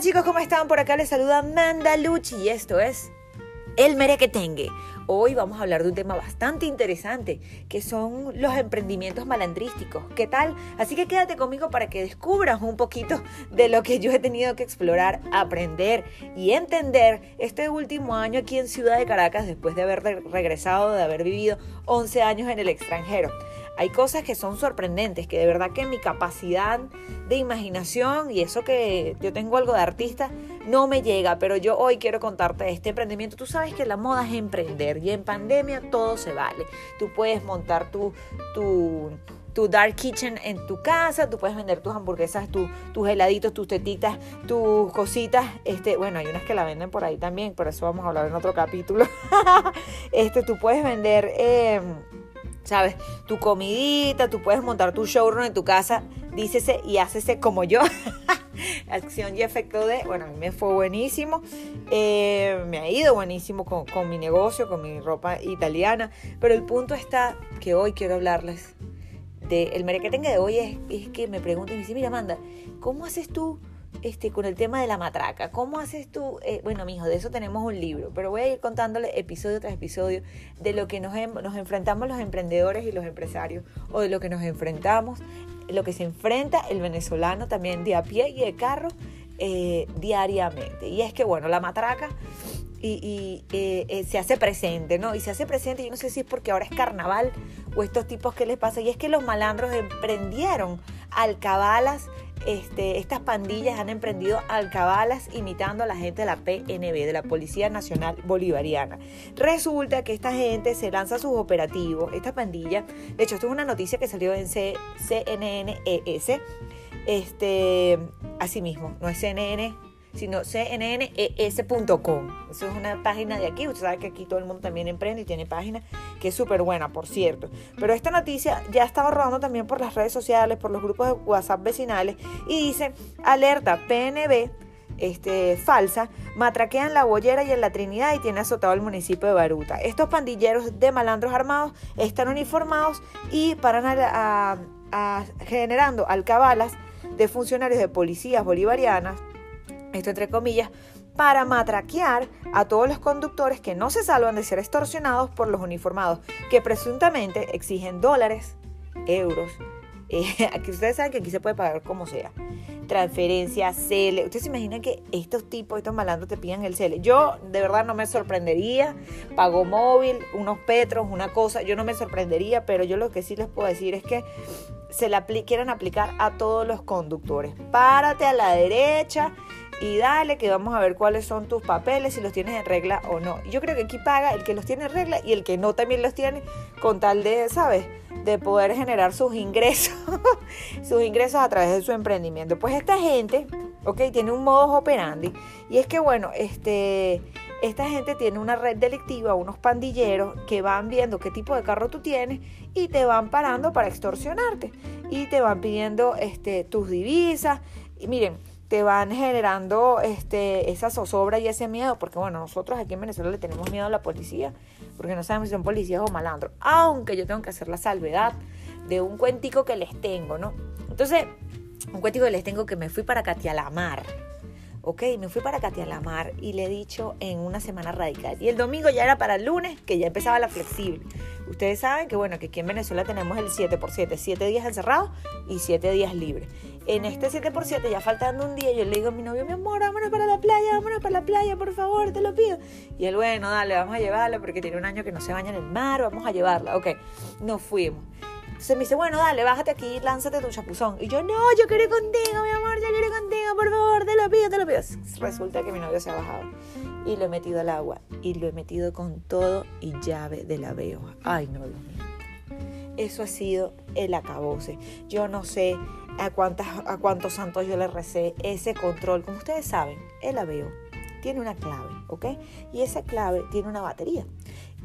Chicos, ¿cómo están? Por acá les saluda Amanda Luchi y esto es El Merequetengue. Hoy vamos a hablar de un tema bastante interesante, que son los emprendimientos malandrísticos. ¿Qué tal? Así que quédate conmigo para que descubras un poquito de lo que yo he tenido que explorar, aprender y entender este último año aquí en Ciudad de Caracas después de haber regresado, de haber vivido 11 años en el extranjero. Hay cosas que son sorprendentes, que de verdad que mi capacidad de imaginación y eso que yo tengo algo de artista no me llega, pero yo hoy quiero contarte este emprendimiento. Tú sabes que la moda es emprender y en pandemia todo se vale. Tú puedes montar tu, tu, tu dark kitchen en tu casa, tú puedes vender tus hamburguesas, tus heladitos, tus tetitas, tus cositas. Este, bueno, hay unas que la venden por ahí también, por eso vamos a hablar en otro capítulo. este, tú puedes vender... Em, ¿sabes? Tu comidita, tú puedes montar tu showroom en tu casa, dícese y hácese como yo. Acción y efecto de, bueno, a mí me fue buenísimo, eh, me ha ido buenísimo con, mi negocio, con mi ropa italiana, pero el punto está que hoy quiero hablarles de, el merequetengue de hoy es, es que me preguntan y me dicen, mira Amanda, ¿cómo haces tú este, con el tema de la matraca. ¿Cómo haces tú? Eh, bueno, mijo, de eso tenemos un libro, pero voy a ir contándole episodio tras episodio de lo que nos, nos enfrentamos los emprendedores y los empresarios, o de lo que nos enfrentamos, lo que se enfrenta el venezolano también de a pie y de carro eh, diariamente. Y es que, bueno, la matraca y, eh, se hace presente, ¿no? Y se hace presente, yo no sé si es porque ahora es carnaval o estos tipos que les pasa, y es que los malandros emprendieron alcabalas este, estas pandillas han emprendido alcabalas imitando a la gente de la PNB, de la Policía Nacional Bolivariana. Resulta que esta gente se lanza sus operativos, esta pandilla, de hecho esto es una noticia que salió en CNNES, este, así mismo, no es CNN sino cnnes.com. Eso es una página de aquí. Usted sabe que aquí todo el mundo también emprende y tiene página que es súper buena, por cierto. Pero esta noticia ya estaba rodando también por las redes sociales, por los grupos de WhatsApp vecinales y dice, alerta PNB. Este, falsa, matraquean la Bollera y en la Trinidad y tiene azotado el municipio de Baruta. Estos pandilleros de malandros armados están uniformados y paran a, generando alcabalas de funcionarios de policías bolivarianas esto entre comillas, para matraquear a todos los conductores que no se salvan de ser extorsionados por los uniformados, que presuntamente exigen dólares, euros. Eh, ustedes saben que aquí se puede pagar como sea. Transferencia, CELE. Ustedes se imaginan que estos tipos, estos malandros te pidan el CELE. Yo de verdad no me sorprendería. Pago móvil, unos petros, una cosa. Yo no me sorprendería, pero yo lo que sí les puedo decir es que se la quieren aplicar a todos los conductores. Párate a la derecha y dale que vamos a ver cuáles son tus papeles, si los tienes en regla o no. Yo creo que aquí paga el que los tiene en regla y el que no también los tiene con tal de, ¿sabes? De poder generar sus ingresos, sus ingresos a través de su emprendimiento. Pues esta gente, ok, tiene un modo operandi y es que, bueno, este... Esta gente tiene una red delictiva, unos pandilleros que van viendo qué tipo de carro tú tienes y te van parando para extorsionarte y te van pidiendo este, tus divisas. Y miren, te van generando este, esa zozobra y ese miedo, porque bueno, nosotros aquí en Venezuela le tenemos miedo a la policía, porque no sabemos si son policías o malandros, aunque yo tengo que hacer la salvedad de un cuentico que les tengo, ¿no? Entonces, un cuentico que les tengo que me fui para Catialamar, ok, me fui para Catialamar y le he dicho en una semana radical, y el domingo ya era para el lunes, que ya empezaba la flexible. Ustedes saben que bueno, que aquí en Venezuela tenemos el 7 por 7, 7 días encerrados y 7 días libres en este 7 por 7 ya faltando un día, yo le digo a mi novio, mi amor, vámonos para la playa, vámonos para la playa, por favor, te lo pido. Y él, bueno, dale, vamos a llevarla porque tiene un año que no se baña en el mar, vamos a llevarla. Ok, nos fuimos. Entonces me dice, bueno, dale, bájate aquí, lánzate tu chapuzón. Y yo, no, yo quiero ir contigo, mi amor, yo quiero ir contigo, por favor, te lo pido, te lo pido. Resulta que mi novio se ha bajado y lo he metido al agua y lo he metido con todo y llave de la veo. Ay, no, Dios mío. Eso ha sido el acabose. Yo no sé a, cuántas, a cuántos santos yo le recé ese control. Como ustedes saben, el aveo tiene una clave, ¿ok? Y esa clave tiene una batería.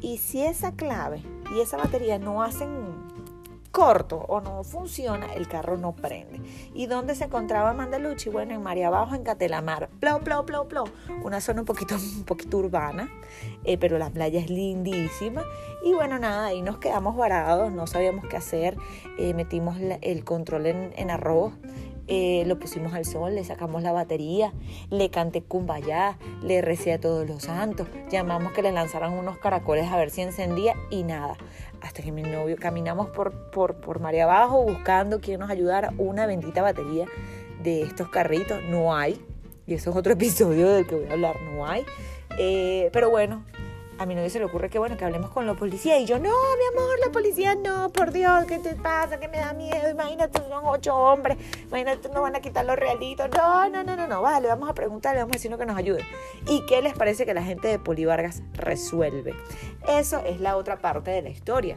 Y si esa clave y esa batería no hacen corto o no funciona, el carro no prende. ¿Y dónde se encontraba Mandaluchi? Bueno, en María Abajo, en Catelamar. Plo, plo, plo, plo. Una zona un poquito, un poquito urbana, eh, pero la playa es lindísima. Y bueno, nada, ahí nos quedamos varados, no sabíamos qué hacer. Eh, metimos el control en, en arroz eh, lo pusimos al sol, le sacamos la batería, le canté cumbayá, le recé a todos los santos, llamamos que le lanzaran unos caracoles a ver si encendía y nada. Hasta que mi novio caminamos por, por, por María Abajo buscando quién nos ayudara, una bendita batería de estos carritos, no hay. Y eso es otro episodio del que voy a hablar, no hay. Eh, pero bueno, a mi novio se le ocurre que bueno, que hablemos con la policía. Y yo, no, mi amor, la policía no, por Dios, ¿qué te pasa? Que me da miedo. Imagínate, son ocho hombres. Imagínate, nos van a quitar los realitos. No, no, no, no, no. Vale, vamos a preguntarle, vamos a decirle que nos ayude. ¿Y qué les parece que la gente de Polivargas resuelve? Eso es la otra parte de la historia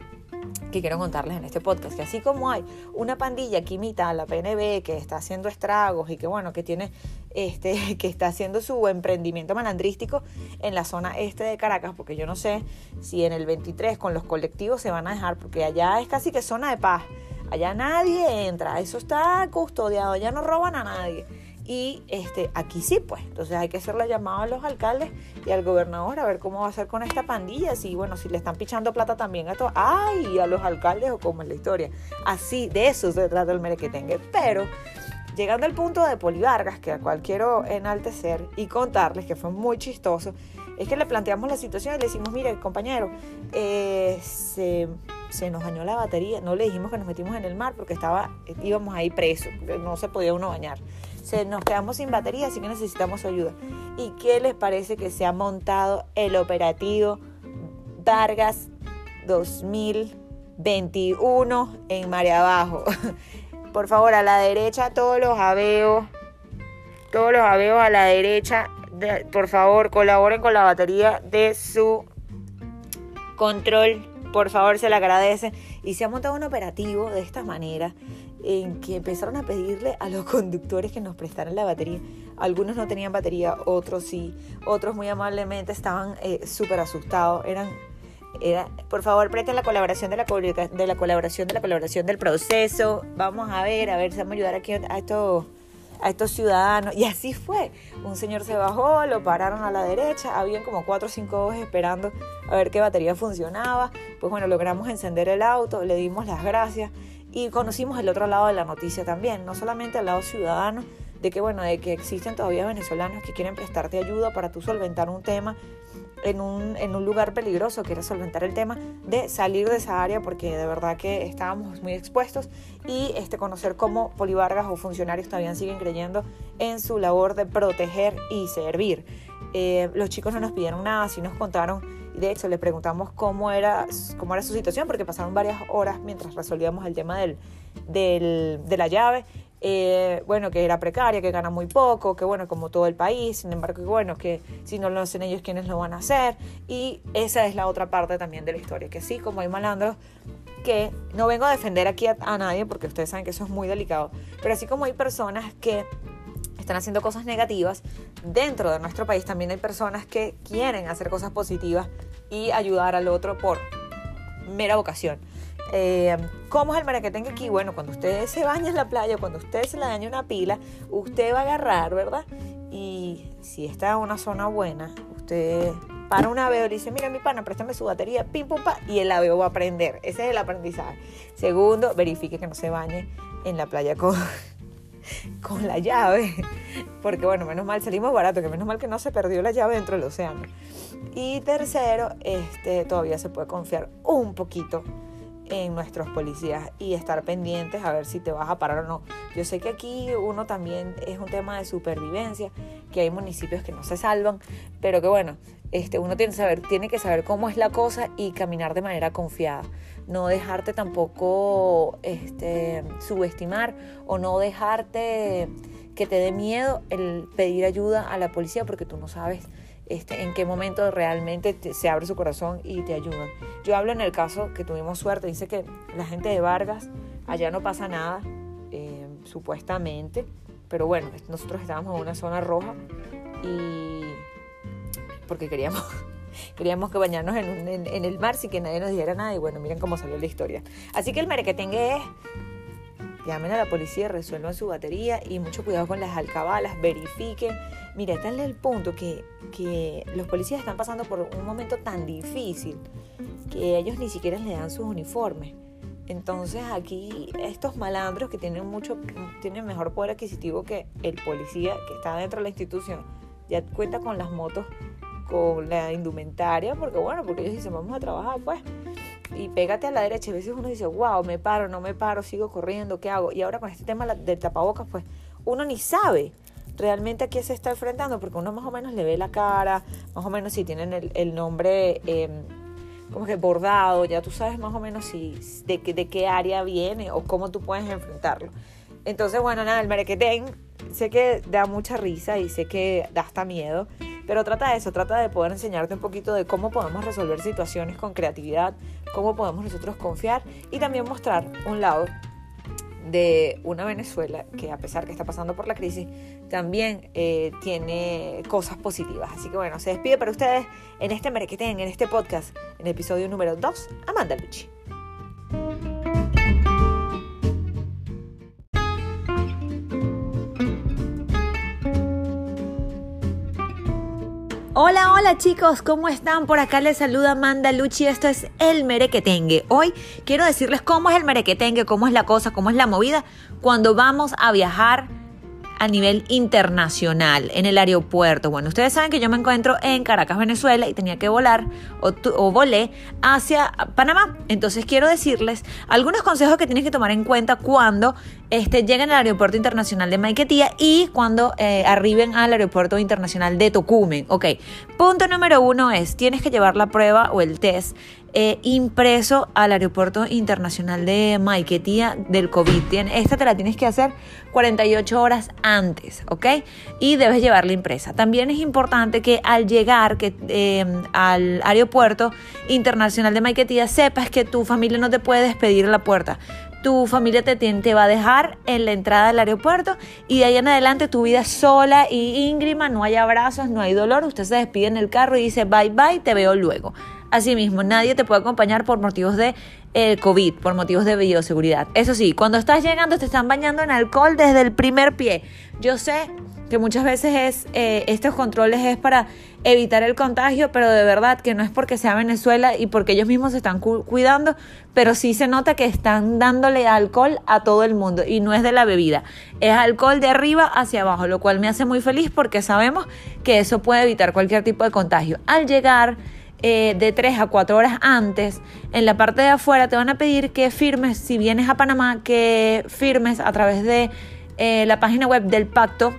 que quiero contarles en este podcast, que así como hay una pandilla que imita a la PNB, que está haciendo estragos y que bueno, que tiene este, que está haciendo su emprendimiento malandrístico en la zona este de Caracas, porque yo no sé si en el 23 con los colectivos se van a dejar, porque allá es casi que zona de paz, allá nadie entra, eso está custodiado, allá no roban a nadie. Y este, aquí sí, pues. Entonces hay que hacerle llamado a los alcaldes y al gobernador a ver cómo va a ser con esta pandilla. Si, bueno, si le están pichando plata también a todos. ¡Ay! A los alcaldes o cómo es la historia. Así, de eso se trata el merequetengue. Pero llegando al punto de Polivargas, que a cual quiero enaltecer y contarles que fue muy chistoso, es que le planteamos la situación y le decimos, mire, compañero, eh, se, se, nos dañó la batería. No le dijimos que nos metimos en el mar porque estaba, íbamos ahí presos, no se podía uno bañar se nos quedamos sin batería, así que necesitamos ayuda. ¿Y qué les parece que se ha montado el operativo Vargas 2021 en Marea Abajo? Por favor, a la derecha todos los aveos, todos los aveos a la derecha, por favor, colaboren con la batería de su control. Por favor, se le agradece. Y se ha montado un operativo de esta manera en que empezaron a pedirle a los conductores que nos prestaran la batería. Algunos no tenían batería, otros sí, otros muy amablemente estaban eh, súper asustados. Eran, era, por favor, presten la colaboración de la, colaboración de la colaboración del proceso. Vamos a ver, a ver si vamos a ayudar aquí a estos a estos ciudadanos. Y así fue. Un señor se bajó, lo pararon a la derecha, habían como cuatro o cinco ojos esperando a ver qué batería funcionaba. Pues bueno, logramos encender el auto, le dimos las gracias y conocimos el otro lado de la noticia también, no solamente al lado ciudadano, de que bueno, de que existen todavía venezolanos que quieren prestarte ayuda para tú solventar un tema en un, en un lugar peligroso, que era solventar el tema de salir de esa área porque de verdad que estábamos muy expuestos y este, conocer cómo polivargas o funcionarios todavía siguen creyendo en su labor de proteger y servir. Eh, los chicos no nos pidieron nada, sí nos contaron, de hecho le preguntamos cómo era, cómo era su situación, porque pasaron varias horas mientras resolvíamos el tema del, del, de la llave. Eh, bueno, que era precaria, que gana muy poco, que bueno, como todo el país, sin embargo, que bueno, que si no lo hacen ellos, ¿quiénes lo van a hacer? Y esa es la otra parte también de la historia, que sí, como hay malandros, que no vengo a defender aquí a, a nadie, porque ustedes saben que eso es muy delicado, pero así como hay personas que están haciendo cosas negativas, dentro de nuestro país también hay personas que quieren hacer cosas positivas y ayudar al otro por mera vocación. Eh, ¿Cómo es el maraquetengue aquí? Bueno, cuando usted se baña en la playa, cuando usted se le daña una pila, usted va a agarrar, ¿verdad? Y si está en una zona buena, usted para un aveo y dice, mira mi pana, préstame su batería, pim pum pa, y el aveo va a prender. Ese es el aprendizaje. Segundo, verifique que no se bañe en la playa con, con la llave, porque bueno, menos mal salimos barato, que menos mal que no se perdió la llave dentro del océano. Y tercero, este, todavía se puede confiar un poquito en nuestros policías y estar pendientes a ver si te vas a parar o no. Yo sé que aquí uno también es un tema de supervivencia, que hay municipios que no se salvan, pero que bueno, este, uno tiene, tiene que saber cómo es la cosa y caminar de manera confiada no dejarte tampoco este, subestimar o no dejarte que te dé miedo el pedir ayuda a la policía porque tú no sabes este, en qué momento realmente se abre su corazón y te ayudan. Yo hablo en el caso que tuvimos suerte, dice que la gente de Vargas, allá no pasa nada, eh, supuestamente, pero bueno, nosotros estábamos en una zona roja y porque queríamos Queríamos que bañarnos en, en, el mar sin que nadie nos dijera nada y bueno, miren cómo salió la historia. Así que el merequetengue es llamen a la policía, resuelvan su batería y mucho cuidado con las alcabalas, verifiquen. Mira, está en el punto que, que, los policías están pasando por un momento tan difícil que ellos ni siquiera le dan sus uniformes. Entonces aquí estos malandros que tienen mucho, tienen mejor poder adquisitivo que el policía que está dentro de la institución, ya cuenta con las motos, con la indumentaria, porque bueno, porque ellos dicen vamos a trabajar pues. Y pégate a la derecha, a veces uno dice, wow, me paro, no me paro, sigo corriendo, ¿qué hago? Y ahora con este tema del tapabocas, pues uno ni sabe realmente a qué se está enfrentando, porque uno más o menos le ve la cara, más o menos si tienen el, nombre eh, como que bordado, ya tú sabes más o menos si, de, de qué área viene o cómo tú puedes enfrentarlo. Entonces, bueno, nada, el merequetén sé que da mucha risa y sé que da hasta miedo, pero trata de eso, trata de poder enseñarte un poquito de cómo podemos resolver situaciones con creatividad, cómo podemos nosotros confiar y también mostrar un lado de una Venezuela que a pesar que está pasando por la crisis, también eh, tiene cosas positivas. Así que bueno, se despide para ustedes en este Merequetén, en este podcast, en episodio número 2, Amanda Lucci. Hola, hola chicos, ¿cómo están? Por acá les saluda Amanda Luchi, esto es el merequetengue. Hoy quiero decirles cómo es el merequetengue, cómo es la cosa, cómo es la movida cuando vamos a viajar a nivel internacional en el aeropuerto. Bueno, ustedes saben que yo me encuentro en Caracas, Venezuela y tenía que volar o, volé hacia Panamá. Entonces quiero decirles algunos consejos que tienes que tomar en cuenta cuando este, lleguen al aeropuerto internacional de Maiquetía y cuando eh, arriben al aeropuerto internacional de Tocumen. Ok, punto número uno es, tienes que llevar la prueba o el test eh, impreso al aeropuerto internacional de Maiquetía del COVID. Esta te la tienes que hacer 48 horas antes, ¿ok? Y debes llevarla impresa. También es importante que al llegar que, eh, al aeropuerto internacional de Maiquetía sepas que tu familia no te puede despedir a la puerta tu familia te, te va a dejar en la entrada del aeropuerto y de ahí en adelante tu vida sola y íngrima, no hay abrazos, no hay dolor, usted se despide en el carro y dice bye bye, te veo luego. Asimismo, nadie te puede acompañar por motivos de eh, COVID, por motivos de bioseguridad. Eso sí, cuando estás llegando te están bañando en alcohol desde el primer pie. Yo sé que muchas veces es eh, estos controles es para evitar el contagio, pero de verdad que no es porque sea Venezuela y porque ellos mismos se están cuidando, pero sí se nota que están dándole alcohol a todo el mundo y no es de la bebida, es alcohol de arriba hacia abajo, lo cual me hace muy feliz porque sabemos que eso puede evitar cualquier tipo de contagio. Al llegar eh, de 3 a 4 horas antes, en la parte de afuera te van a pedir que firmes, si vienes a Panamá, que firmes a través de eh, la página web del pacto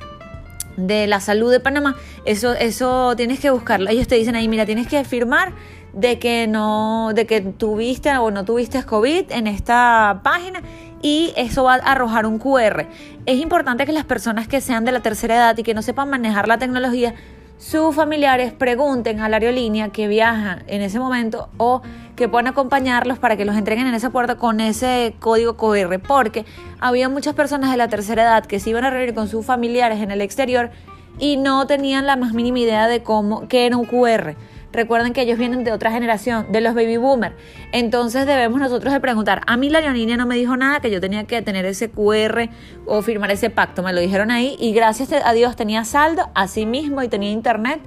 de la salud de Panamá. Eso, eso tienes que buscarlo. Ellos te dicen ahí, mira, tienes que firmar de que no, de que tuviste o no tuviste COVID en esta página y eso va a arrojar un QR. Es importante que las personas que sean de la tercera edad y que no sepan manejar la tecnología sus familiares pregunten a la aerolínea que viaja en ese momento o que puedan acompañarlos para que los entreguen en esa puerta con ese código QR, porque había muchas personas de la tercera edad que se iban a reunir con sus familiares en el exterior y no tenían la más mínima idea de cómo, qué era un QR. Recuerden que ellos vienen de otra generación, de los baby boomers. Entonces debemos nosotros de preguntar. A mí la aerolínea no me dijo nada que yo tenía que tener ese QR o firmar ese pacto. Me lo dijeron ahí y gracias a Dios tenía saldo así mismo y tenía internet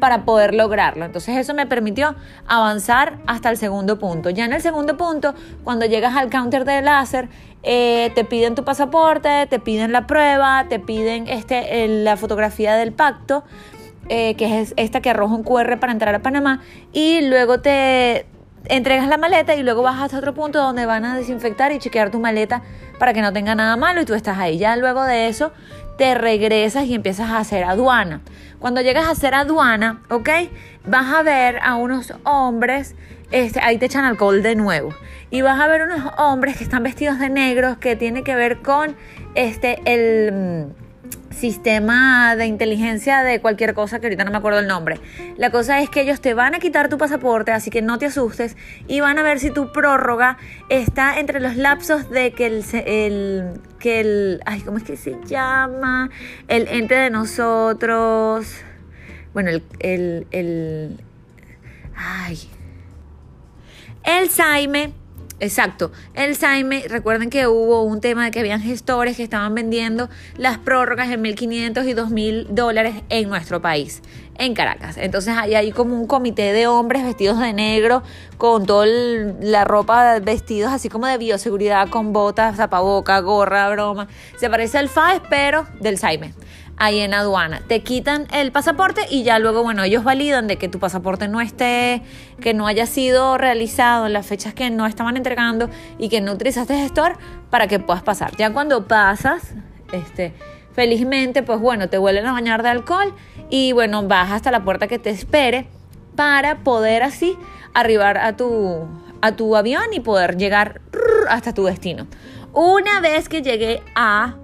para poder lograrlo. Entonces eso me permitió avanzar hasta el segundo punto. Ya en el segundo punto, cuando llegas al counter de láser, eh, te piden tu pasaporte, te piden la prueba, te piden este, la fotografía del pacto eh, que es esta que arroja un QR para entrar a Panamá, y luego te entregas la maleta y luego vas hasta otro punto donde van a desinfectar y chequear tu maleta para que no tenga nada malo y tú estás ahí. Ya luego de eso te regresas y empiezas a hacer aduana. Cuando llegas a hacer aduana, ¿ok? Vas a ver a unos hombres, este, ahí te echan alcohol de nuevo. Y vas a ver unos hombres que están vestidos de negros que tiene que ver con este, el sistema de inteligencia de cualquier cosa que ahorita no me acuerdo el nombre. La cosa es que ellos te van a quitar tu pasaporte, así que no te asustes y van a ver si tu prórroga está entre los lapsos de que el, el que el ay, ¿cómo es que se llama? El ente de nosotros. Bueno, el el, el ay. El Saime Exacto. El Saime, recuerden que hubo un tema de que habían gestores que estaban vendiendo las prórrogas en 1.500 y 2.000 dólares en nuestro país, en Caracas. Entonces ahí hay como un comité de hombres vestidos de negro, con toda la ropa vestidos así como de bioseguridad, con botas, zapaboca, gorra, broma. Se parece al FAES, pero del Saime ahí en aduana. Te quitan el pasaporte y ya luego, bueno, ellos validan de que tu pasaporte no esté, que no haya sido realizado en las fechas que no estaban entregando y que no utilizaste gestor para que puedas pasar. Ya cuando pasas, este, felizmente, pues bueno, te vuelven a bañar de alcohol y bueno, vas hasta la puerta que te espere para poder así arribar a tu, a tu avión y poder llegar hasta tu destino. Una vez que llegué a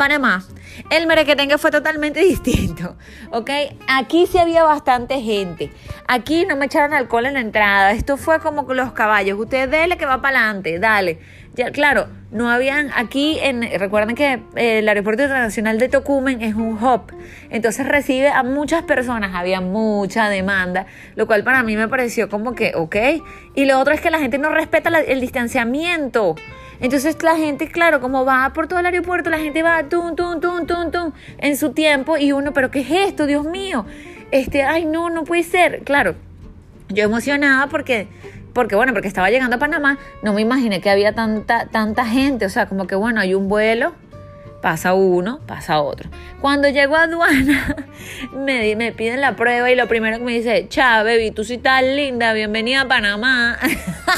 Panamá, el merequetengue fue totalmente distinto, ¿ok? Aquí sí había bastante gente. Aquí no me echaron alcohol en la entrada. Esto fue como los caballos. Usted dele que va para adelante, dale. Ya, claro, no habían aquí, en, recuerden que eh, el aeropuerto internacional de Tocumen es un hub, entonces recibe a muchas personas, había mucha demanda, lo cual para mí me pareció como que, ok, y lo otro es que la gente no respeta el distanciamiento. Entonces la gente, claro, como va por todo el aeropuerto, la gente va tum, tum, tum, tum, tum, en su tiempo y uno, pero ¿qué es esto? Dios mío. Este, ay, no, no puede ser. Claro, yo emocionada porque porque bueno, porque estaba llegando a Panamá, no me imaginé que había tanta, tanta gente, o sea, como que bueno, hay un vuelo, pasa uno, pasa otro. Cuando llego a aduana, me, me piden la prueba y lo primero que me dice, cha, baby, tú sí estás linda, bienvenida a Panamá,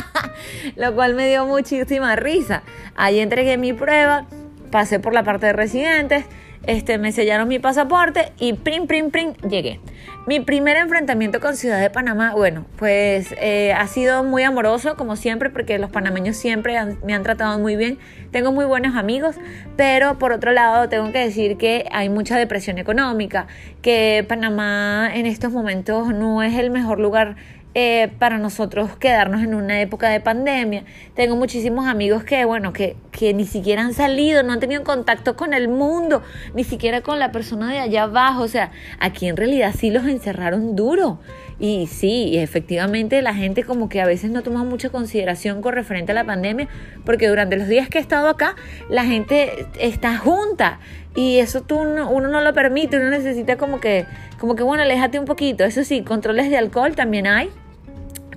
lo cual me dio muchísima risa. Ahí entregué mi prueba, pasé por la parte de residentes, este, me sellaron mi pasaporte y prim, prim, prim, llegué. Mi primer enfrentamiento con Ciudad de Panamá, bueno, pues eh, ha sido muy amoroso, como siempre, porque los panameños siempre me han tratado muy bien. Tengo muy buenos amigos, pero por otro lado tengo que decir que hay mucha depresión económica, que Panamá en estos momentos no es el mejor lugar eh, para nosotros quedarnos en una época de pandemia. Tengo muchísimos amigos que, bueno, que, que ni siquiera han salido, no han tenido contacto con el mundo, ni siquiera con la persona de allá abajo. O sea, aquí en realidad sí los encerraron duro. Y sí, efectivamente la gente como que a veces no toma mucha consideración con referente a la pandemia, porque durante los días que he estado acá, la gente está junta. Y eso tú uno no lo permite, uno necesita como que, como que bueno, aléjate un poquito. Eso sí, controles de alcohol también hay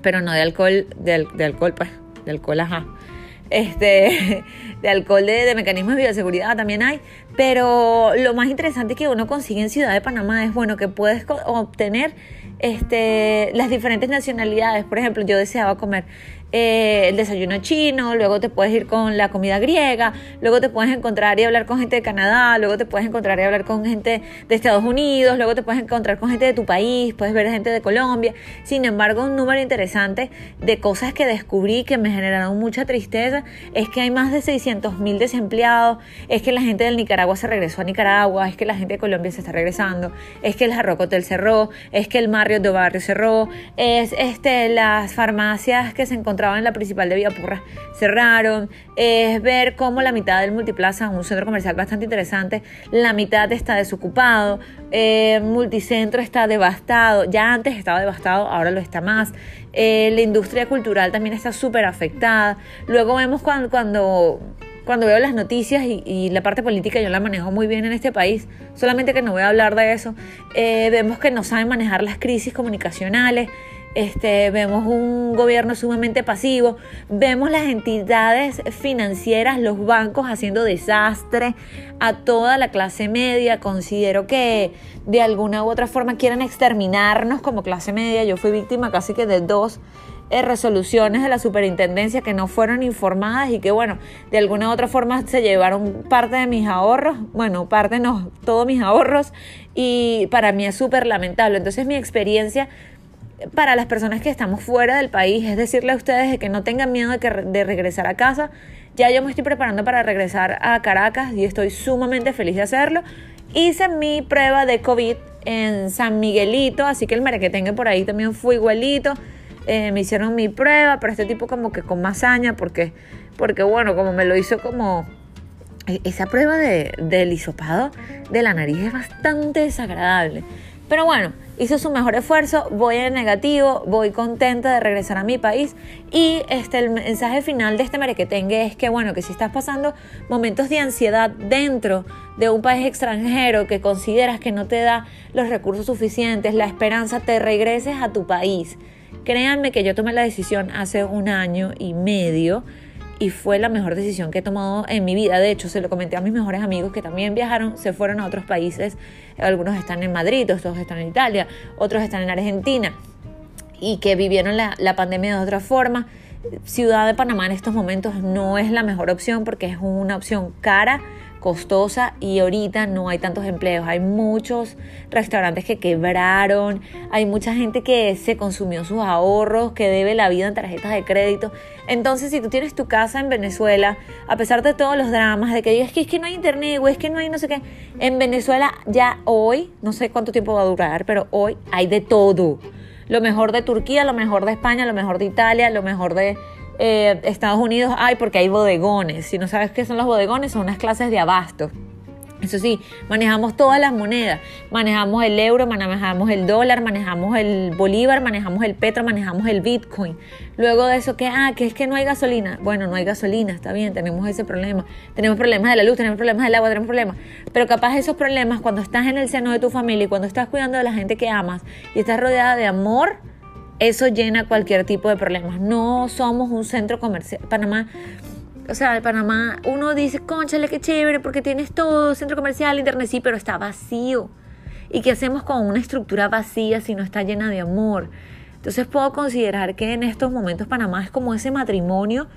pero no de alcohol, de, alcohol, pues, de alcohol, ajá. Este, de alcohol de, de mecanismos de bioseguridad también hay, pero lo más interesante que uno consigue en Ciudad de Panamá es, bueno, que puedes obtener este, las diferentes nacionalidades. Por ejemplo, yo deseaba comer eh, el desayuno chino, luego te puedes ir con la comida griega, luego te puedes encontrar y hablar con gente de Canadá, luego te puedes encontrar y hablar con gente de Estados Unidos, luego te puedes encontrar con gente de tu país, puedes ver gente de Colombia. Sin embargo, un número interesante de cosas que descubrí que me generaron mucha tristeza es que hay más de 600 mil desempleados, es que la gente del Nicaragua se regresó a Nicaragua, es que la gente de Colombia se está regresando, es que el Jarroco Hotel cerró, es que el Marriott de Barrio cerró, es este, las farmacias que se encontraron en la principal de Villapurra cerraron, es ver cómo la mitad del Multiplaza, un centro comercial bastante interesante, la mitad está desocupado, eh, Multicentro está devastado, ya antes estaba devastado, ahora lo está más, eh, la industria cultural también está súper afectada, luego vemos cuando, cuando cuando veo las noticias y, la parte política yo la manejo muy bien en este país, solamente que no voy a hablar de eso, eh, vemos que no saben manejar las crisis comunicacionales, este, vemos un gobierno sumamente pasivo, vemos las entidades financieras, los bancos haciendo desastre a toda la clase media. Considero que de alguna u otra forma quieren exterminarnos como clase media. Yo fui víctima casi que de dos eh, resoluciones de la superintendencia que no fueron informadas y que bueno, de alguna u otra forma se llevaron parte de mis ahorros, bueno, parte no, todos mis ahorros y para mí es súper lamentable. Entonces mi experiencia para las personas que estamos fuera del país, es decirle a ustedes de que no tengan miedo de, regresar a casa. Ya yo me estoy preparando para regresar a Caracas y estoy sumamente feliz de hacerlo. Hice mi prueba de COVID en San Miguelito, así que el merequetengue por ahí también fue igualito. Eh, me hicieron mi prueba, pero este tipo como que con más hazaña, porque, porque bueno, como me lo hizo como... E, esa prueba de, del hisopado de la nariz es bastante desagradable. Pero bueno, hizo su mejor esfuerzo, voy en negativo, voy contenta de regresar a mi país y este, el mensaje final de este merequetengue es que bueno, que si estás pasando momentos de ansiedad dentro de un país extranjero que consideras que no te da los recursos suficientes, la esperanza, te regreses a tu país. Créanme que yo tomé la decisión hace un año y medio y fue la mejor decisión que he tomado en mi vida. De hecho, se lo comenté a mis mejores amigos que también viajaron, se fueron a otros países. Algunos están en Madrid, otros están en Italia, otros están en Argentina y que vivieron la, la pandemia de otra forma. Ciudad de Panamá en estos momentos no es la mejor opción porque es una opción cara costosa y ahorita no hay tantos empleos. Hay muchos restaurantes que quebraron, hay mucha gente que se consumió sus ahorros, que debe la vida en tarjetas de crédito. Entonces, si tú tienes tu casa en Venezuela, a pesar de todos los dramas, de que digas que es que no hay internet o es que no hay no sé qué, en Venezuela ya hoy, no sé cuánto tiempo va a durar, pero hoy hay de todo. Lo mejor de Turquía, lo mejor de España, lo mejor de Italia, lo mejor de eh, Estados Unidos hay porque hay bodegones. Si no sabes qué son los bodegones, son unas clases de abasto. Eso sí, manejamos todas las monedas. Manejamos el euro, manejamos el dólar, manejamos el bolívar, manejamos el petro, manejamos el bitcoin. Luego de eso, que ah, que es que no hay gasolina. Bueno, no hay gasolina, está bien, tenemos ese problema. Tenemos problemas de la luz, tenemos problemas del agua, tenemos problemas. Pero capaz esos problemas cuando estás en el seno de tu familia y cuando estás cuidando de la gente que amas y estás rodeada de amor, eso llena cualquier tipo de problemas. No somos un centro comercial. Panamá, o sea, Panamá, uno dice, conchale, qué chévere, porque tienes todo, centro comercial, internet, sí, pero está vacío. ¿Y qué hacemos con una estructura vacía si no está llena de amor? Entonces puedo considerar que en estos momentos Panamá es como ese matrimonio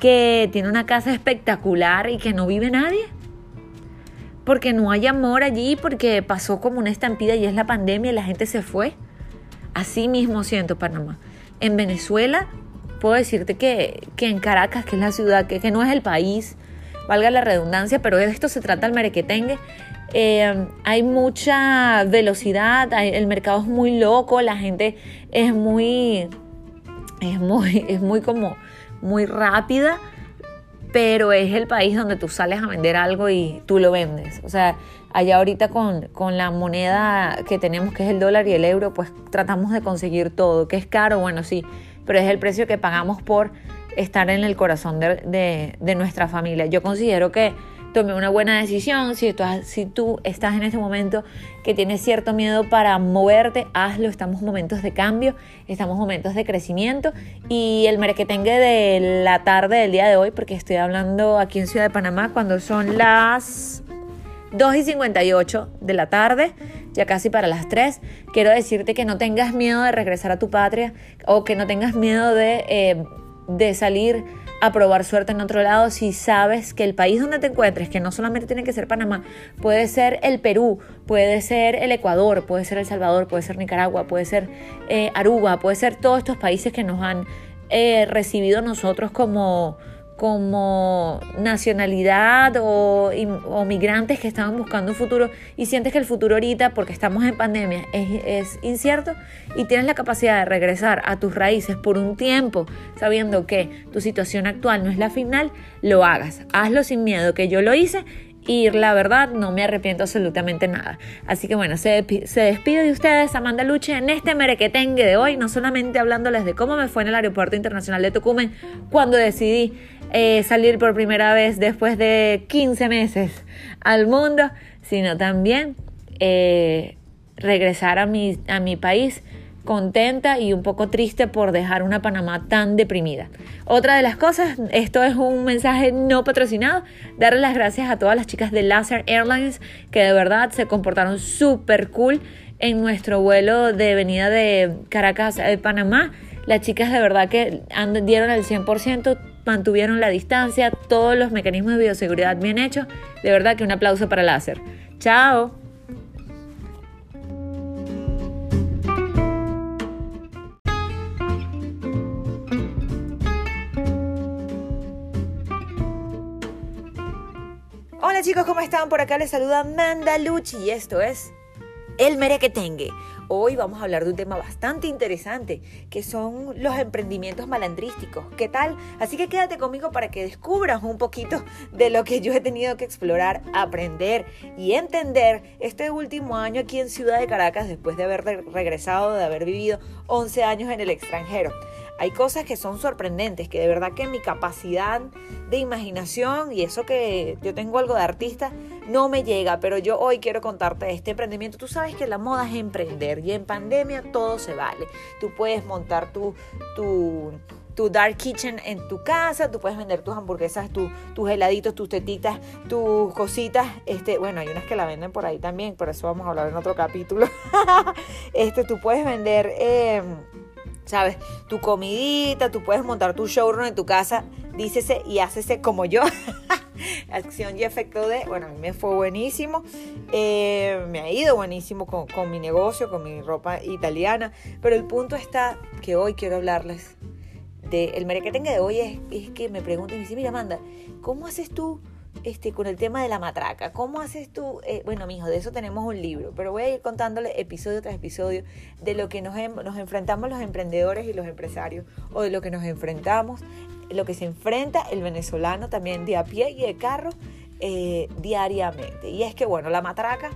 que tiene una casa espectacular y que no vive nadie. Porque no hay amor allí, porque pasó como una estampida y es la pandemia y la gente se fue. Así mismo siento Panamá. En Venezuela puedo decirte que, en Caracas, que es la ciudad, que, que, no es el país, valga la redundancia, pero de esto se trata el merequetengue. Eh, hay mucha velocidad, el mercado es muy loco, la gente es muy, es muy, es muy como, muy rápida, pero es el país donde tú sales a vender algo y tú lo vendes. O sea, allá ahorita con, con, la moneda que tenemos, que es el dólar y el euro, pues tratamos de conseguir todo, que es caro, bueno, sí, pero es el precio que pagamos por estar en el corazón de, de, nuestra familia. Yo considero que tomé una buena decisión, si tú, si tú estás en este momento que tienes cierto miedo para moverte, hazlo, estamos en momentos de cambio, estamos en momentos de crecimiento y el merequetengue de la tarde del día de hoy, porque estoy hablando aquí en Ciudad de Panamá cuando son las 2 y 58 de la tarde, ya casi para las 3. Quiero decirte que no tengas miedo de regresar a tu patria o que no tengas miedo de, eh, de salir a probar suerte en otro lado si sabes que el país donde te encuentres, que no solamente tiene que ser Panamá, puede ser el Perú, puede ser el Ecuador, puede ser El Salvador, puede ser Nicaragua, puede ser eh, Aruba, puede ser todos estos países que nos han eh, recibido nosotros como como nacionalidad o, migrantes que estaban buscando un futuro y sientes que el futuro ahorita, porque estamos en pandemia, es, es, incierto y tienes la capacidad de regresar a tus raíces por un tiempo, sabiendo que tu situación actual no es la final, lo hagas. Hazlo sin miedo, que yo lo hice y la verdad no me arrepiento absolutamente nada. Así que bueno, se, se despide de ustedes Amanda Luche en este merequetengue de hoy, no solamente hablándoles de cómo me fue en el Aeropuerto Internacional de Tucumán cuando decidí eh, salir por primera vez después de 15 meses al mundo, sino también eh, regresar a mi, a mi país contenta y un poco triste por dejar una Panamá tan deprimida. Otra de las cosas, esto es un mensaje no patrocinado, darle las gracias a todas las chicas de Laser Airlines que de verdad se comportaron súper cool en nuestro vuelo de venida de Caracas a Panamá. Las chicas de verdad que dieron el 100%, mantuvieron la distancia, todos los mecanismos de bioseguridad bien hechos. De verdad que un aplauso para Láser. Chao. Hola chicos, ¿cómo están? Por acá les saluda Amanda Luchi y esto es el merequetengue. Hoy vamos a hablar de un tema bastante interesante, que son los emprendimientos malandrísticos. ¿Qué tal? Así que quédate conmigo para que descubras un poquito de lo que yo he tenido que explorar, aprender y entender este último año aquí en Ciudad de Caracas después de haber regresado, de haber vivido 11 años en el extranjero hay cosas que son sorprendentes, que de verdad que mi capacidad de imaginación y eso que yo tengo algo de artista no me llega, pero yo hoy quiero contarte este emprendimiento. Tú sabes que la moda es emprender y en pandemia todo se vale. Tú puedes montar tu, tu, tu dark kitchen en tu casa, tú puedes vender tus hamburguesas, tus heladitos, tus tetitas, tus cositas. Este, bueno, hay unas que la venden por ahí también, por eso vamos a hablar en otro capítulo. este, tú puedes vender... Eh, ¿sabes? Tu comidita, tú puedes montar tu showroom en tu casa, dícese y hácese como yo. Acción y efecto de, bueno, a mí me fue buenísimo, eh, me ha ido buenísimo con, mi negocio, con mi ropa italiana, pero el punto está que hoy quiero hablarles de, el tenga de hoy es, es que me preguntan y me dicen, mira Amanda, ¿cómo haces tú este, con el tema de la matraca. ¿Cómo haces tú? Eh, bueno, mijo, de eso tenemos un libro, pero voy a ir contándole episodio tras episodio de lo que nos, nos enfrentamos los emprendedores y los empresarios, o de lo que nos enfrentamos, lo que se enfrenta el venezolano también de a pie y de carro eh, diariamente. Y es que, bueno, la matraca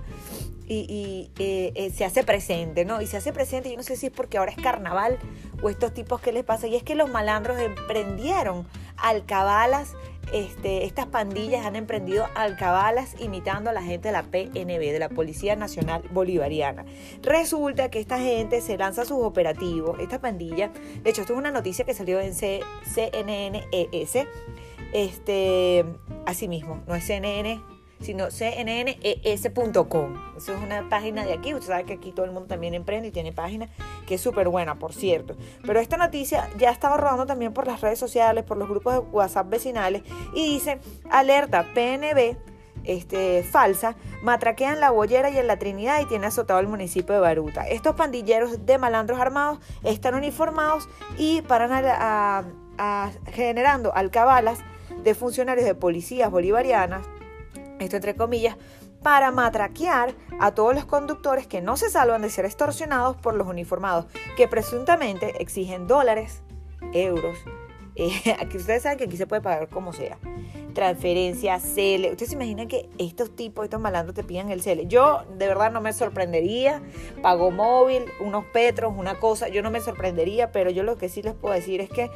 y, eh, se hace presente, ¿no? Y se hace presente, yo no sé si es porque ahora es carnaval o estos tipos que les pasa, y es que los malandros emprendieron alcabalas este, estas pandillas han emprendido alcabalas imitando a la gente de la PNB, de la Policía Nacional Bolivariana. Resulta que esta gente se lanza sus operativos, esta pandilla, de hecho esto es una noticia que salió en CNNES, este, así mismo, no es CNN, sino cnnes.com. Eso es una página de aquí. Usted sabe que aquí todo el mundo también emprende y tiene página que es súper buena, por cierto. Pero esta noticia ya estaba rodando también por las redes sociales, por los grupos de WhatsApp vecinales y dice, alerta, PNB este, falsa, matraquean la Bollera y en la Trinidad y tiene azotado el municipio de Baruta. Estos pandilleros de malandros armados están uniformados y paran a, generando alcabalas de funcionarios de policías bolivarianas esto entre comillas, para matraquear a todos los conductores que no se salvan de ser extorsionados por los uniformados, que presuntamente exigen dólares, euros. Eh, aquí ustedes saben que aquí se puede pagar como sea. Transferencia, CL. Ustedes se imaginan que estos tipos, estos malandros te pidan el CL. Yo de verdad no me sorprendería. Pago móvil, unos petros, una cosa. Yo no me sorprendería, pero yo lo que sí les puedo decir es que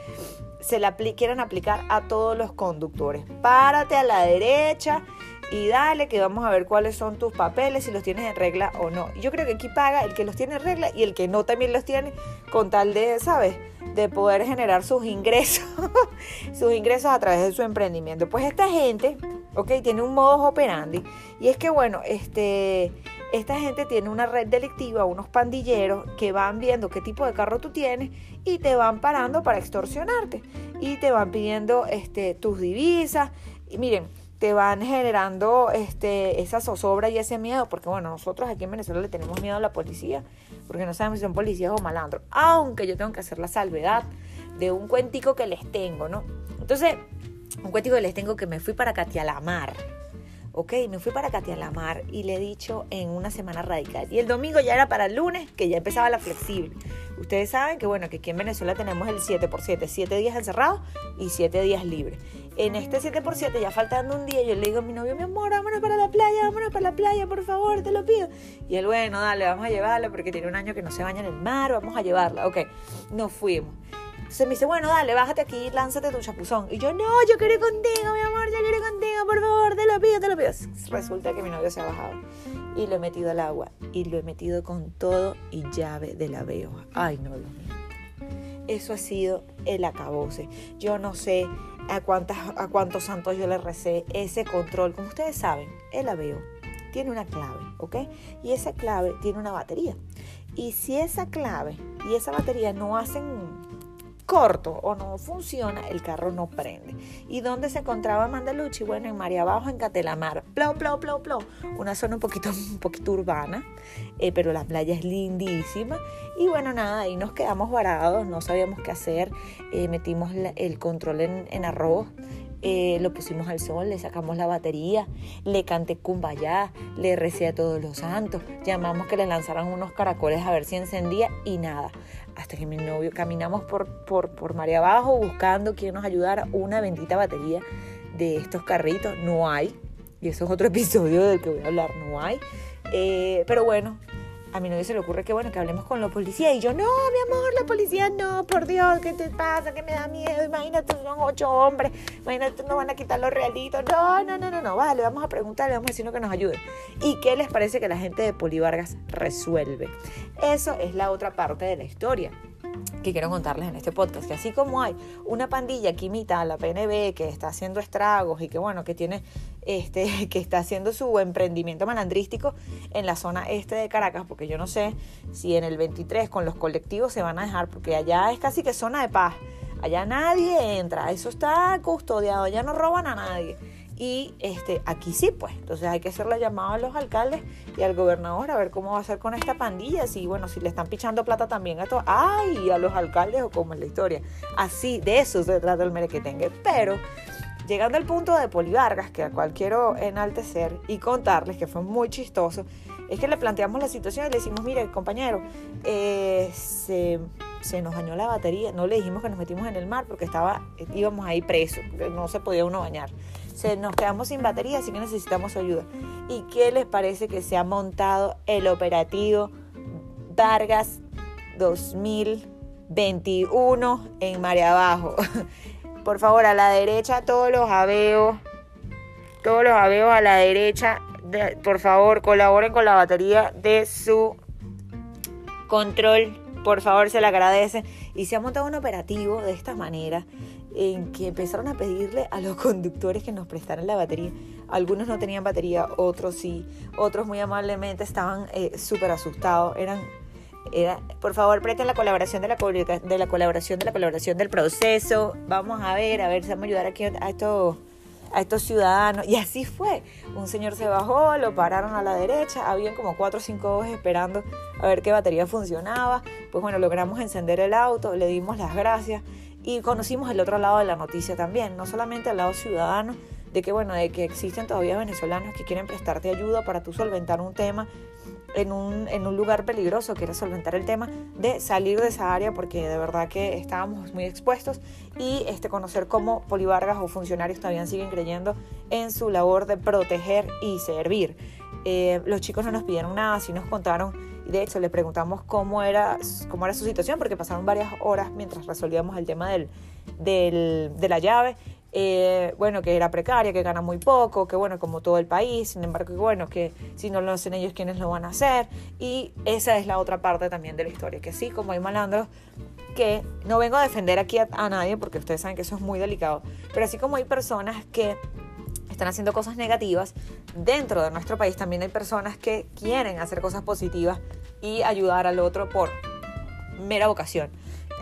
se la quieren aplicar a todos los conductores. Párate a la derecha y dale que vamos a ver cuáles son tus papeles, si los tienes en regla o no. Yo creo que aquí paga el que los tiene en regla y el que no también los tiene con tal de, ¿sabes? De poder generar sus ingresos, sus ingresos a través de su emprendimiento. Pues esta gente, ok, tiene un modus operandi y es que, bueno, este... Esta gente tiene una red delictiva, unos pandilleros que van viendo qué tipo de carro tú tienes y te van parando para extorsionarte y te van pidiendo este, tus divisas. Y miren, te van generando este, esa zozobra y ese miedo, porque bueno, nosotros aquí en Venezuela le tenemos miedo a la policía, porque no sabemos si son policías o malandros, aunque yo tengo que hacer la salvedad de un cuentico que les tengo, ¿no? Entonces, un cuentico que les tengo que me fui para Catialamar, ok, me fui para Catialamar y le he dicho en una semana radical, y el domingo ya era para el lunes, que ya empezaba la flexible. Ustedes saben que bueno, que aquí en Venezuela tenemos el 7 por 7, 7 días encerrados y 7 días libres en este 7x7, ya faltando un día, yo le digo a mi novio, mi amor, vámonos para la playa, vámonos para la playa, por favor, te lo pido. Y él, bueno, dale, vamos a llevarla porque tiene un año que no se baña en el mar, vamos a llevarla. Ok, nos fuimos. Entonces me dice, bueno, dale, bájate aquí, lánzate tu chapuzón. Y yo, no, yo quiero ir contigo, mi amor, yo quiero ir contigo, por favor, te lo pido, te lo pido. Resulta que mi novio se ha bajado y lo he metido al agua y lo he metido con todo y llave de la veo. Ay, no, Dios mío. Eso ha sido el acabose. Yo no sé a, cuántas, a cuántos santos yo le recé ese control. Como ustedes saben, el AVEO tiene una clave, ¿ok? Y esa clave tiene una batería. Y si esa clave y esa batería no hacen corto o no funciona, el carro no prende. ¿Y dónde se encontraba Mandaluchi? Bueno, en María Abajo, en Catelamar. Plo, plo, plo, plo. Una zona un poquito, un poquito urbana, eh, pero la playa es lindísima. Y bueno, nada, ahí nos quedamos varados, no sabíamos qué hacer. Eh, metimos el control en, arroz. eh, lo pusimos al sol, le sacamos la batería, le canté cumbayá, le recé a todos los santos, llamamos que le lanzaran unos caracoles a ver si encendía y nada. Hasta que mi novio caminamos por, por, por Abajo buscando quien nos ayudara una bendita batería de estos carritos. No hay. Y eso es otro episodio del que voy a hablar. No hay. Eh, pero bueno, a mi novio se le ocurre que bueno, que hablemos con la policía. Y yo, no, mi amor, la policía no, por Dios, ¿qué te pasa? Que me da miedo. Imagínate, son ocho hombres. Imagínate, nos van a quitar los realitos. No, no, no, no, no. Vale, vamos a preguntarle, vamos a decirle que nos ayude. ¿Y qué les parece que la gente de Polivargas resuelve? Eso es la otra parte de la historia que quiero contarles en este podcast, que así como hay una pandilla que imita a la PNB, que está haciendo estragos y que bueno, que tiene este, que está haciendo su emprendimiento malandrístico en la zona este de Caracas, porque yo no sé si en el 23 con los colectivos se van a dejar, porque allá es casi que zona de paz, allá nadie entra, eso está custodiado, allá no roban a nadie. Y este, aquí sí, pues. Entonces hay que hacerle llamado a los alcaldes y al gobernador a ver cómo va a ser con esta pandilla. Si, bueno, si le están pichando plata también a todos. ¡Ay! A los alcaldes o cómo es la historia. Así, de eso se trata el merequetengue. Pero llegando al punto de Polivargas, que al cual quiero enaltecer y contarles que fue muy chistoso, es que le planteamos la situación y le decimos, mire, compañero, eh, se, se, nos dañó la batería. No le dijimos que nos metimos en el mar porque estaba, íbamos ahí presos, no se podía uno bañar se nos quedamos sin batería, así que necesitamos ayuda. ¿Y qué les parece que se ha montado el operativo Vargas 2021 en Marea Abajo? Por favor, a la derecha todos los aveos, todos los aveos a la derecha, por favor, colaboren con la batería de su control. Por favor, se le agradece. Y se ha montado un operativo de esta manera en que empezaron a pedirle a los conductores que nos prestaran la batería. Algunos no tenían batería, otros sí, otros muy amablemente estaban eh, súper asustados, eran era, por favor, presten la colaboración de la, de la colaboración de la colaboración del proceso. Vamos a ver, a ver si vamos a ayudar aquí a estos, a estos ciudadanos. Y así fue. Un señor se bajó, lo pararon a la derecha, habían como cuatro o cinco ojos esperando a ver qué batería funcionaba. Pues bueno, logramos encender el auto, le dimos las gracias y conocimos el otro lado de la noticia también, no solamente el lado ciudadano, de que bueno, de que existen todavía venezolanos que quieren prestarte ayuda para tú solventar un tema en un, en un lugar peligroso, que era solventar el tema de salir de esa área porque de verdad que estábamos muy expuestos y este, conocer cómo polivargas o funcionarios todavía siguen creyendo en su labor de proteger y servir. Eh, los chicos no nos pidieron nada, sí nos contaron de hecho le preguntamos cómo era, cómo era su situación, porque pasaron varias horas mientras resolvíamos el tema del, de la llave. Eh, bueno, que era precaria, que gana muy poco, que bueno, como todo el país, sin embargo, que bueno, que si no lo hacen ellos, ¿quiénes lo van a hacer? Y esa es la otra parte también de la historia, que sí, como hay malandros, que no vengo a defender aquí a, a nadie, porque ustedes saben que eso es muy delicado, pero así como hay personas que están haciendo cosas negativas, dentro de nuestro país también hay personas que quieren hacer cosas positivas y ayudar al otro por mera vocación.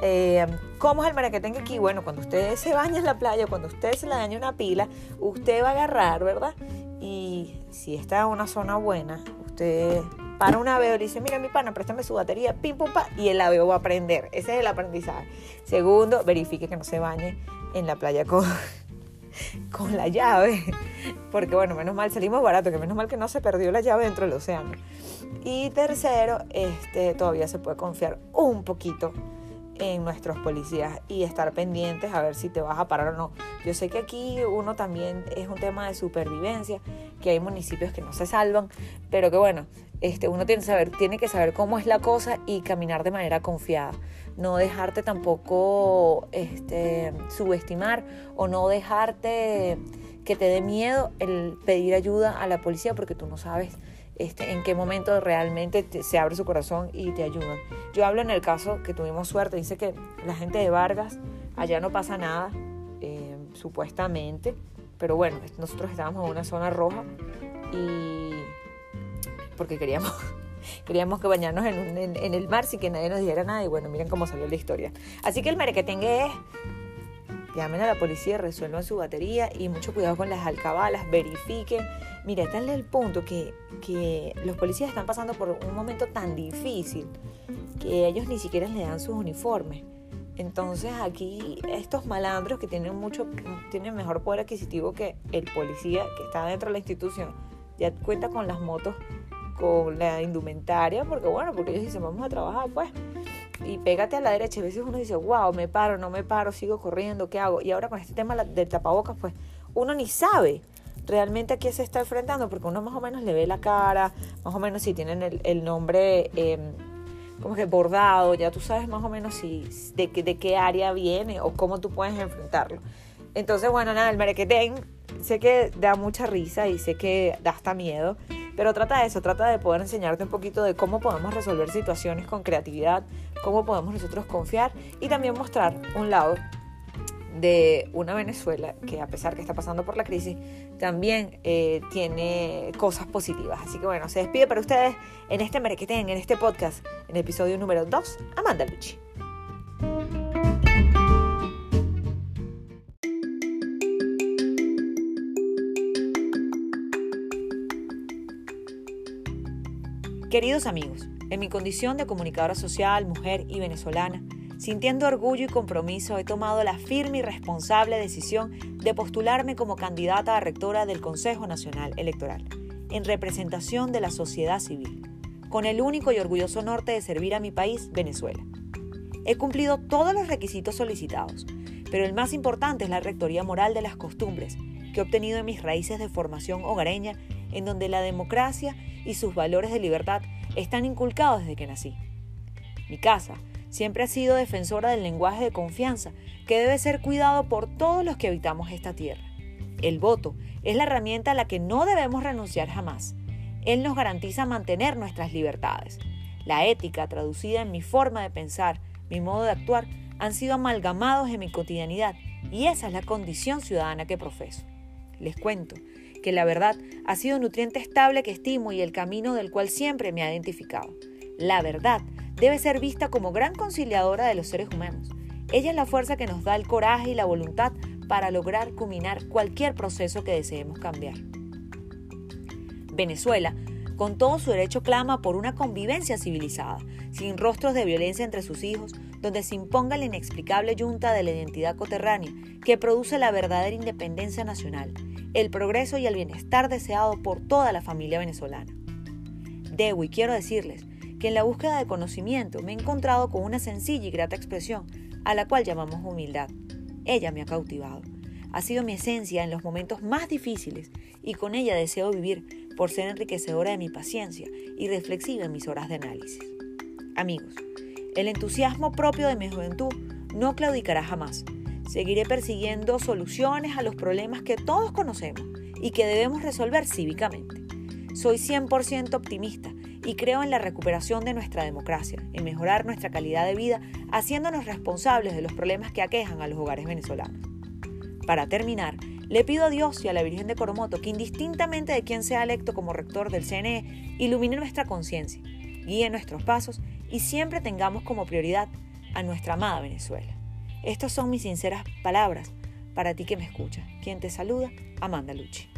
Eh, ¿Cómo es el maraquetengue aquí? Bueno, cuando usted se baña en la playa, cuando usted se le daña una pila, usted va a agarrar, ¿verdad? Y si está en una zona buena, usted para un aveo y dice, mira mi pana, préstame su batería, pim, pum, pa, y el aveo va a prender. Ese es el aprendizaje. Segundo, verifique que no se bañe en la playa con, con la llave, porque bueno, menos mal salimos barato, que menos mal que no se perdió la llave dentro del océano. Y tercero, este, todavía se puede confiar un poquito en nuestros policías y estar pendientes a ver si te vas a parar o no. Yo sé que aquí uno también es un tema de supervivencia, que hay municipios que no se salvan, pero que bueno, este, uno tiene, saber, tiene que saber cómo es la cosa y caminar de manera confiada. No dejarte tampoco este, subestimar o no dejarte que te dé miedo el pedir ayuda a la policía porque tú no sabes este, en qué momento realmente se abre su corazón y te ayudan. Yo hablo en el caso que tuvimos suerte, dice que la gente de Vargas, allá no pasa nada, eh, supuestamente, pero bueno, nosotros estábamos en una zona roja y porque queríamos queríamos que bañarnos en, en, el mar sin que nadie nos dijera nada y bueno, miren cómo salió la historia. Así que el merequetengue es llamen a la policía, resuelvan su batería y mucho cuidado con las alcabalas, verifiquen. Mira, está en el punto que, que los policías están pasando por un momento tan difícil que ellos ni siquiera le dan sus uniformes. Entonces aquí estos malandros que tienen mucho, tienen mejor poder adquisitivo que el policía que está dentro de la institución, ya cuenta con las motos, con la indumentaria, porque bueno, porque ellos dicen vamos a trabajar pues, y pégate a la derecha. A veces uno dice, wow, me paro, no me paro, sigo corriendo, ¿qué hago? Y ahora con este tema del tapabocas, pues uno ni sabe realmente a qué se está enfrentando, porque uno más o menos le ve la cara, más o menos si tienen el, nombre eh, como que bordado, ya tú sabes más o menos si, de, de qué área viene o cómo tú puedes enfrentarlo. Entonces, bueno, nada, el merequetén sé que da mucha risa y sé que da hasta miedo, pero trata de eso, trata de poder enseñarte un poquito de cómo podemos resolver situaciones con creatividad, cómo podemos nosotros confiar y también mostrar un lado de una Venezuela que a pesar que está pasando por la crisis, también eh, tiene cosas positivas. Así que bueno, se despide para ustedes en este Merequetén, en este podcast, en el episodio número 2, Amanda Lucci. Queridos amigos, en mi condición de comunicadora social, mujer y venezolana, Sintiendo orgullo y compromiso, he tomado la firme y responsable decisión de postularme como candidata a rectora del Consejo Nacional Electoral, en representación de la sociedad civil, con el único y orgulloso norte de servir a mi país, Venezuela. He cumplido todos los requisitos solicitados, pero el más importante es la rectoría moral de las costumbres que he obtenido en mis raíces de formación hogareña, en donde la democracia y sus valores de libertad están inculcados desde que nací. Mi casa, siempre ha sido defensora del lenguaje de confianza, que debe ser cuidado por todos los que habitamos esta tierra. El voto es la herramienta a la que no debemos renunciar jamás. Él nos garantiza mantener nuestras libertades. La ética, traducida en mi forma de pensar, mi modo de actuar, han sido amalgamados en mi cotidianidad y esa es la condición ciudadana que profeso. Les cuento que la verdad ha sido nutriente estable que estimo y el camino del cual siempre me ha identificado. La verdad debe ser vista como gran conciliadora de los seres humanos. Ella es la fuerza que nos da el coraje y la voluntad para lograr culminar cualquier proceso que deseemos cambiar. Venezuela, con todo su derecho, clama por una convivencia civilizada, sin rostros de violencia entre sus hijos, donde se imponga la inexplicable yunta de la identidad coterránea que produce la verdadera independencia nacional, el progreso y el bienestar deseado por toda la familia venezolana. Debo y quiero decirles que en la búsqueda de conocimiento me he encontrado con una sencilla y grata expresión a la cual llamamos humildad. Ella me ha cautivado. Ha sido mi esencia en los momentos más difíciles y con ella deseo vivir por ser enriquecedora de mi paciencia y reflexiva en mis horas de análisis. Amigos, el entusiasmo propio de mi juventud no claudicará jamás. Seguiré persiguiendo soluciones a los problemas que todos conocemos y que debemos resolver cívicamente. Soy 100% optimista y creo en la recuperación de nuestra democracia, en mejorar nuestra calidad de vida, haciéndonos responsables de los problemas que aquejan a los hogares venezolanos. Para terminar, le pido a Dios y a la Virgen de Coromoto que indistintamente de quién sea electo como rector del CNE, ilumine nuestra conciencia, guíe nuestros pasos y siempre tengamos como prioridad a nuestra amada Venezuela. Estas son mis sinceras palabras para ti que me escuchas. Quien te saluda, Amanda Lucci.